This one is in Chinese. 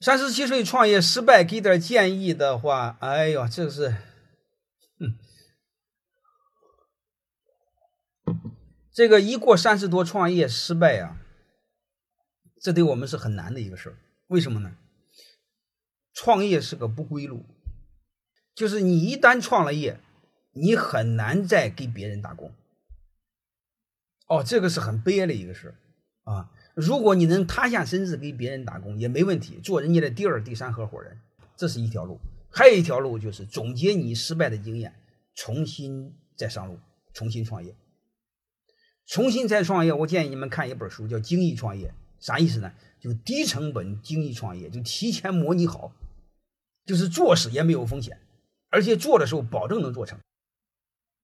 三十七岁创业失败，给点建议的话，哎呦，这是，嗯，这个一过三十多创业失败啊，这对我们是很难的一个事儿。为什么呢？创业是个不归路，就是你一旦创了业，你很难再给别人打工。哦，这个是很悲哀的一个事儿啊。如果你能塌下身子给别人打工也没问题，做人家的第二、第三合伙人，这是一条路。还有一条路就是总结你失败的经验，重新再上路，重新创业。重新再创业，我建议你们看一本书，叫《精益创业》，啥意思呢？就低成本精益创业，就提前模拟好，就是做死也没有风险，而且做的时候保证能做成。